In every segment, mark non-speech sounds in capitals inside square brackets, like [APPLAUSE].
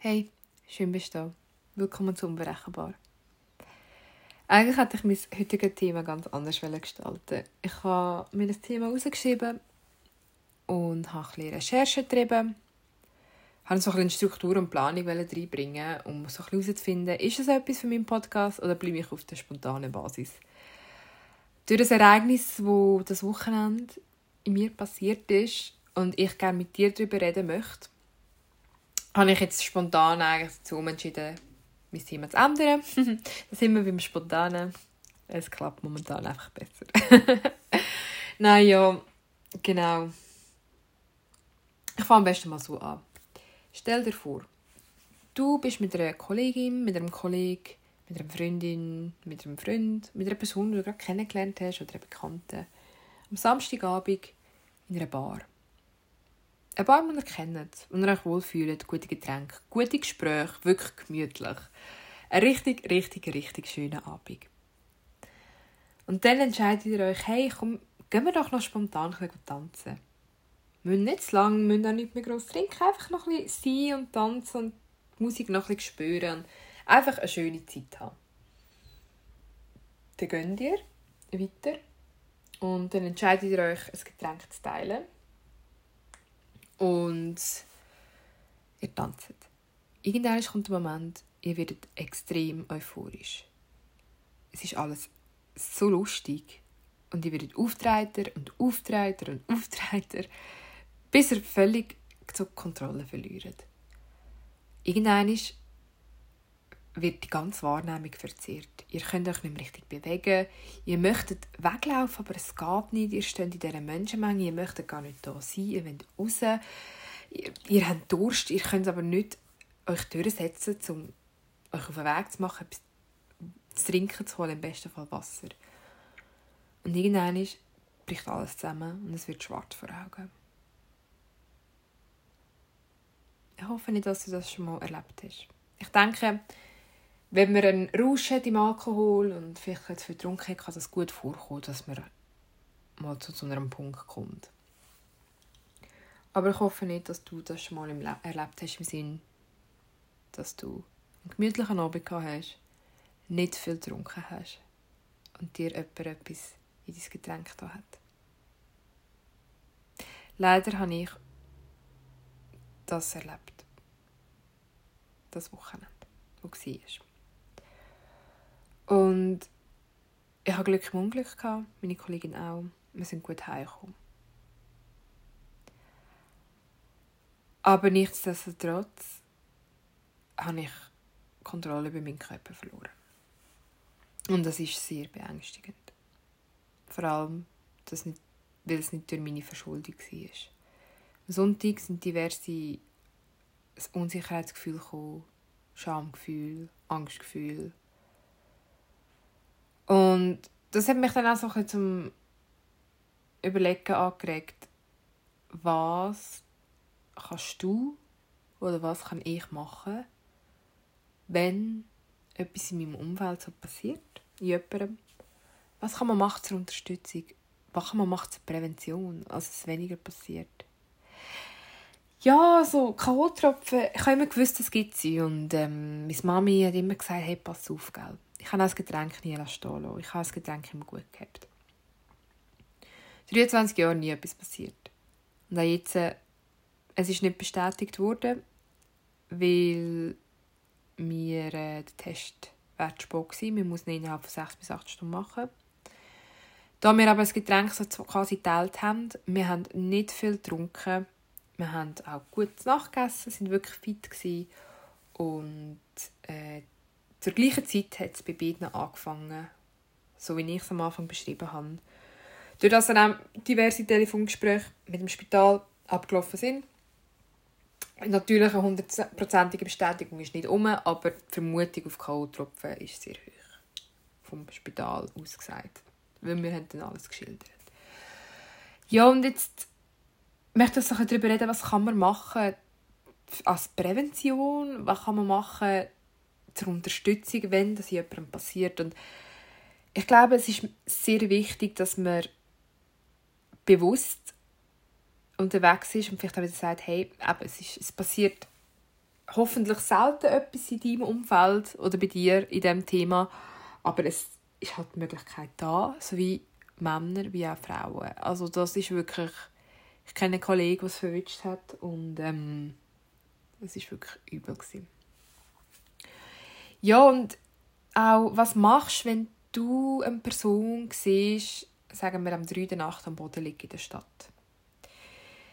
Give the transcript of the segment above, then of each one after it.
Hey, schön bist du da. Willkommen zu Unberechenbar. Eigentlich hätte ich mein heutiges Thema ganz anders gestalten Ich habe mir das Thema rausgeschrieben und habe ein bisschen Recherche getrieben. Ich wollte so ein bisschen Struktur und Planung reinbringen, um so herauszufinden, ist es etwas für meinen Podcast oder bleibe ich auf der spontanen Basis. Durch das Ereignis, das das Wochenende in mir passiert ist und ich gerne mit dir darüber reden möchte, habe ich jetzt spontan eigentlich dazu entschieden, mein Thema zu ändern. [LAUGHS] da sind wir beim Spontanen. Es klappt momentan einfach besser. [LAUGHS] Nein, ja, genau. Ich fange am besten mal so an. Stell dir vor, du bist mit einer Kollegin, mit einem Kollegen, mit einer Freundin, mit einem Freund, mit einer Person, die du gerade kennengelernt hast oder einer Bekannten, am Samstagabend in einer Bar. Ein paar, die ihr kennt, und ihr euch wohlfühlt, gute Getränke, gute Gespräche, wirklich gemütlich. Ein richtig, richtig, richtig schöner Abend. Und dann entscheidet ihr euch, hey, komm, gehen wir doch noch spontan tanzen. Wir müssen nicht zu lang, wir müssen auch nicht mehr gross trinken, einfach noch ein bisschen sein und tanzen und die Musik noch ein bisschen spüren einfach eine schöne Zeit haben. Dann geht ihr weiter und dann entscheidet ihr euch, ein Getränk zu teilen und ihr tanzt. Irgendwann kommt der Moment, ihr werdet extrem euphorisch. Es ist alles so lustig. Und ihr werdet Auftreiter und Auftreiter und [LAUGHS] Auftreiter, bis ihr völlig zur Kontrolle verliert. Irgendwann wird die ganze Wahrnehmung verzerrt. Ihr könnt euch nicht mehr richtig bewegen. Ihr möchtet weglaufen, aber es geht nicht. Ihr steht in dieser Menschenmenge. Ihr möchtet gar nicht da sein. Ihr wollt raus. Ihr, ihr habt Durst. Ihr könnt aber nicht euch durchsetzen, um euch auf den Weg zu machen, etwas zu trinken zu holen, im besten Fall Wasser. Und irgendwann bricht alles zusammen und es wird schwarz vor Augen. Ich hoffe nicht, dass du das schon mal erlebt hast. Ich denke, wenn man einen Rausch hat im Alkohol und vielleicht zu viel getrunken hat, kann es gut vorkommen, dass man mal zu so einem Punkt kommt. Aber ich hoffe nicht, dass du das schon mal erlebt hast, im Sinn, dass du einen gemütlichen Abend gehabt hast, nicht viel getrunken hast und dir jemand etwas in dein Getränk da hat. Leider habe ich das erlebt. Das Wochenende, wo war. Und ich hatte Glück im Unglück, gehabt, meine Kollegin auch. Wir sind gut heimgekommen. Aber nichtsdestotrotz habe ich Kontrolle über meinen Körper verloren. Und das ist sehr beängstigend. Vor allem, dass nicht, weil es nicht durch meine Verschuldung war. Am Sonntag sind diverse Unsicherheitsgefühle gekommen, Schamgefühl, Angstgefühl, und das hat mich dann auch so ein zum Überlegen angeregt, was kannst du oder was kann ich machen, wenn etwas in meinem Umfeld so passiert, in jemandem. Was kann man machen zur Unterstützung? Was kann man machen zur Prävention, als es weniger passiert? Ja, so K.O.-Tropfen, ich habe immer gewusst, es gibt sie. Und ähm, meine Mami hat immer gesagt, hey, pass auf, gell ich habe das Getränk nie stehen lassen. Ich habe das Getränk immer gut gehabt. 23 Jahre nie etwas passiert. Und auch jetzt, äh, es ist nicht bestätigt worden, weil mir äh, der Test Wertsport war. Man muss ihn innerhalb von 6 bis 8 Stunden machen. Da wir aber das Getränk so quasi geteilt haben, wir haben nicht viel getrunken, wir haben auch gut nachgegessen, sind wirklich fit gewesen. und äh, zur gleichen Zeit hat es bei beiden angefangen, so wie ich es am Anfang beschrieben habe. Durch das dann auch diverse Telefongespräche mit dem Spital abgelaufen sind. Natürlich eine hundertprozentige Bestätigung ist nicht um, aber die Vermutung auf K.O.-Tropfen ist sehr hoch. Vom Spital aus gesagt. Weil wir haben dann alles geschildert. Ja, und jetzt möchte ich darüber reden, was kann man machen als Prävention, was kann man machen, zur Unterstützung, wenn das jemandem passiert. Und ich glaube, es ist sehr wichtig, dass man bewusst unterwegs ist und vielleicht auch wieder sagt, hey, eben, es, ist, es passiert hoffentlich selten etwas in deinem Umfeld oder bei dir in diesem Thema, aber es ist halt die Möglichkeit da, sowie Männer wie auch Frauen. Also das ist wirklich, ich kenne einen Kollegen, der es verwünscht hat und ähm, es war wirklich übel gewesen. Ja und auch was machst, du, wenn du eine Person siehst, sagen wir am 3. der Nacht am Boden liegt in der Stadt?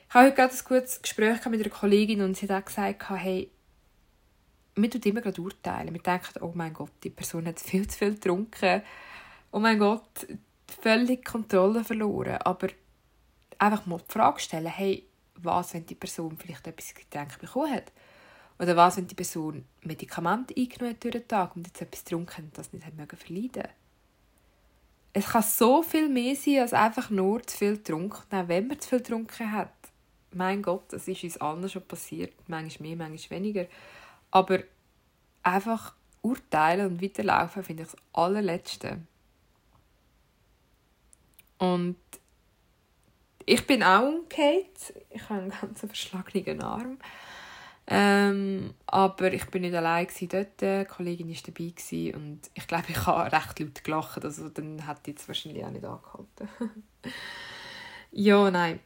Ich habe heute gerade ein gutes Gespräch mit einer Kollegin und sie hat auch gesagt, hey, wir tun immer gerade urteilen. Wir denken, oh mein Gott, die Person hat viel zu viel getrunken. Oh mein Gott, völlig Kontrolle verloren. Aber einfach mal die Frage stellen, hey, was, wenn die Person vielleicht etwas Getränk bekommen hat? Oder was, wenn die Person Medikamente eingenommen hat durch den Tag und jetzt etwas getrunken und das nicht hat verleiden Es kann so viel mehr sein, als einfach nur zu viel getrunken. Auch wenn man zu viel getrunken hat. Mein Gott, das ist uns allen schon passiert. Manchmal mehr, manchmal weniger. Aber einfach urteilen und weiterlaufen finde ich das allerletzte. Und ich bin auch umgekehrt. Ich habe einen ganz verschlagenen Arm. Ähm, aber ich bin nicht allein dort. Eine Kollegin war dabei und ich glaube, ich habe recht laut gelacht. Also dann hat die jetzt wahrscheinlich auch nicht angehalten. [LAUGHS] ja, nein.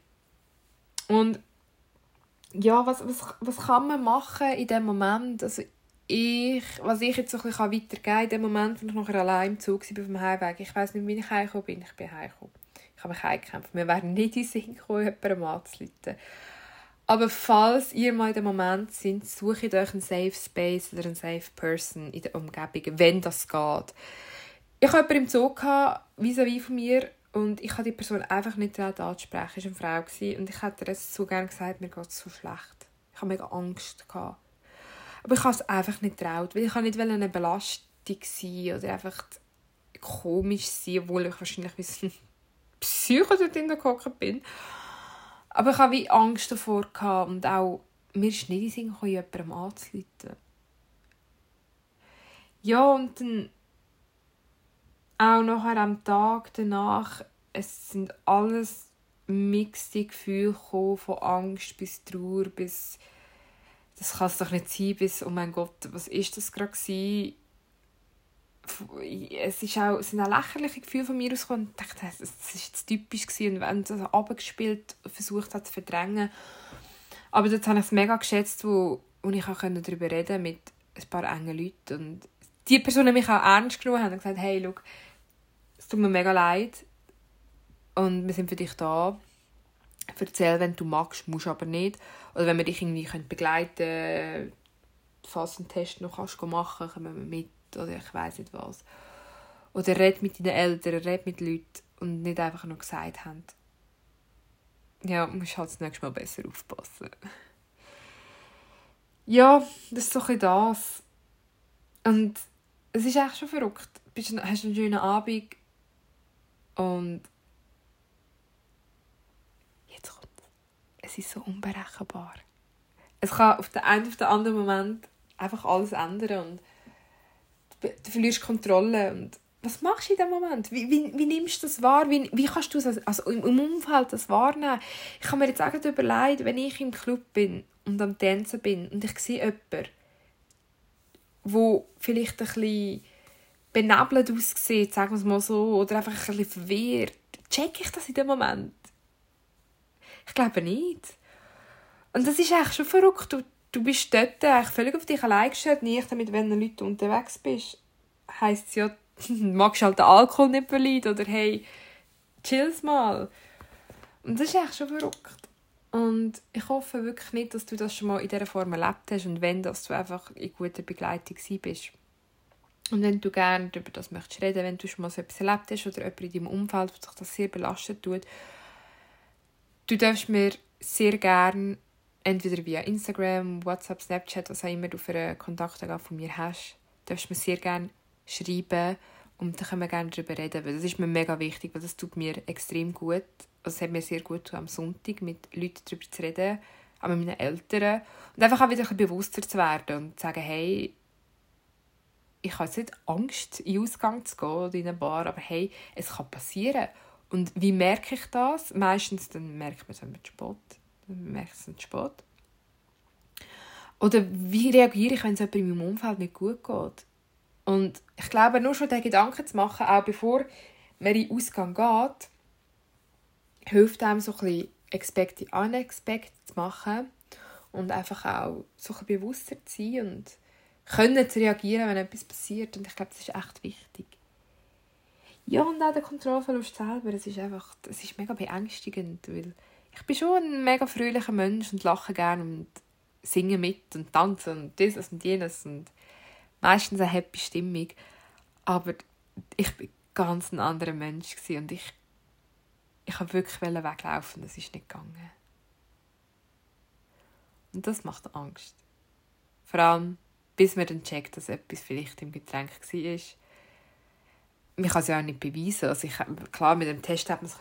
Und ja, was, was, was kann man machen in dem Moment? Also ich, was ich jetzt so ein bisschen weitergeben kann, in dem Moment, wo ich noch allein im Zug war auf dem Heimweg, ich weiß nicht, wie ich heimgekommen bin. Ich bin heimgekommen. Ich habe mich heimgekämpft. Wir wären nicht in Sinn gekommen, jemandem anzuleiten. Aber falls ihr mal in dem Moment seid, sucht euch einen Safe Space oder einen Safe Person in der Umgebung, wenn das geht. Ich hatte jemanden im Zug, vis-à-vis von mir, und ich habe die Person einfach nicht anzusprechen. Es war eine Frau und ich hätte ihr so gerne gesagt, mir geht es so schlecht. Ich hatte mega Angst. Aber ich habe es einfach nicht getraut, weil ich nicht eine Belastung sein oder einfach komisch sein, obwohl ich wahrscheinlich wie ein [LAUGHS] Psycho dort bin. Aber ich hatte Angst davor und auch mir ist nicht in jemandem anzuleiten. Ja, und dann auch nachher am Tag danach, es sind alles mixte Gefühle gekommen, von Angst bis Trauer bis das kann es doch nicht sein, bis, oh mein Gott, was ist das gerade? Es, ist auch, es sind auch lächerliche Gefühle von mir ausgekommen. Ich dachte, das war jetzt typisch gewesen. und wenn das abgespielt versucht hat zu verdrängen. Aber dort habe ich es mega geschätzt, wo, wo ich auch darüber reden mit ein paar engen Leuten. Und die Personen mich auch ernst genommen haben und gesagt, hey, schau, es tut mir mega leid und wir sind für dich da erzähl, wenn du magst, musst aber nicht. Oder wenn wir dich irgendwie begleiten können, falls du einen Test noch kannst machen kannst, kommen wir mit oder ich weiß nicht was. Oder red mit deinen Eltern, red mit Leuten und nicht einfach nur gesagt haben. Ja, musst halt das nächste Mal besser aufpassen. Ja, das ist so ein das. Und es ist echt schon verrückt. Du hast einen schönen Abend und es ist so unberechenbar. Es kann auf den einen den anderen Moment einfach alles ändern und du, verlierst Kontrolle und was machst du in diesem Moment? Wie, wie, wie nimmst du das wahr? Wie, wie kannst du es also, im, im Umfeld das wahrnehmen? Ich kann mir jetzt auch überlegen, wenn ich im Club bin und am Tanzen bin und ich sehe jemanden, wo vielleicht ein bisschen benebelt aussieht, sagen wir es mal so, oder einfach ein bisschen verwirrt, check ich das in dem Moment? Ich glaube nicht. Und das ist eigentlich schon verrückt. Du bist dort eigentlich völlig auf dich allein gestellt, nicht damit, wenn du Leute unterwegs bist. Heisst es ja, [LAUGHS] magst halt den Alkohol nicht verleiden oder hey, chill's mal. Und das ist eigentlich schon verrückt. Und ich hoffe wirklich nicht, dass du das schon mal in dieser Form erlebt hast und wenn, dass du einfach in guter Begleitung bist. Und wenn du gerne über das möchtest reden, wenn du schon mal so etwas erlebt hast oder jemand in deinem Umfeld, der sich das sehr belastet tut, Du darfst mir sehr gerne entweder via Instagram, WhatsApp, Snapchat, was auch immer du für einen Kontakt von mir hast, darfst mir sehr gerne schreiben und dann können wir gerne darüber reden, weil das ist mir mega wichtig, weil das tut mir extrem gut. Also es hat mir sehr gut getan, am Sonntag mit Leuten darüber zu reden, auch mit meinen Eltern und einfach auch wieder ein bewusster zu werden und zu sagen, hey, ich habe jetzt nicht Angst, in den Ausgang zu gehen oder in eine Bar, aber hey, es kann passieren. Und wie merke ich das? Meistens dann merkt man es mit Sport. Mit Sport. Oder wie reagiere ich, wenn es jemandem in meinem Umfeld nicht gut geht? Und ich glaube, nur schon den Gedanken zu machen, auch bevor man in den Ausgang geht, hilft einem so ein bisschen expect the unexpected zu machen und einfach auch so ein bisschen bewusster zu sein und können zu reagieren, wenn etwas passiert. Und ich glaube, das ist echt wichtig. Ja, und auch der Kontrollverlust selber, es ist einfach, es ist mega beängstigend, weil ich bin schon ein mega fröhlicher Mensch und lache gerne und singe mit und tanze und dieses und jenes und meistens eine happy Stimmung. Aber ich war ganz ein anderer Mensch und ich, ich wollte wirklich weglaufen, das ist nicht gegangen. Und das macht Angst. Vor allem, bis man dann checkt, dass etwas vielleicht im Getränk war. Man kann es ja auch nicht beweisen. Also ich, klar, mit dem Test hat man es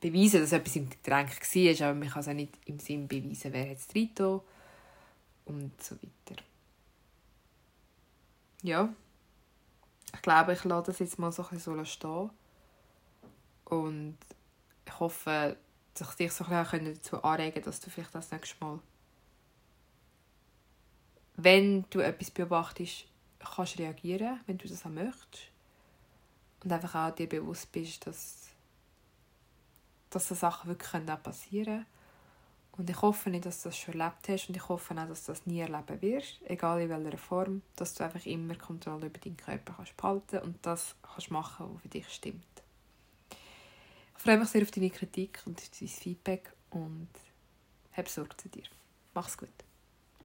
beweisen, dass etwas im Getränk war, aber man kann es auch nicht im Sinn beweisen, wer jetzt reingetan und so weiter. Ja, ich glaube, ich lasse das jetzt mal so ein bisschen stehen. Und ich hoffe, dass ich dich so ein bisschen dazu anregen kann, dass du vielleicht das nächste Mal, wenn du etwas beobachtest, kannst reagieren, wenn du das auch möchtest. Und einfach auch dir bewusst bist, dass, dass so Sachen wirklich passieren können und ich hoffe nicht, dass du das schon erlebt hast und ich hoffe auch, dass du das nie erleben wirst, egal in welcher Form, dass du einfach immer Kontrolle über deinen Körper kannst behalten und das kannst machen, was für dich stimmt. Ich freue mich sehr auf deine Kritik und dein Feedback und hab Sorge zu dir. Mach's gut.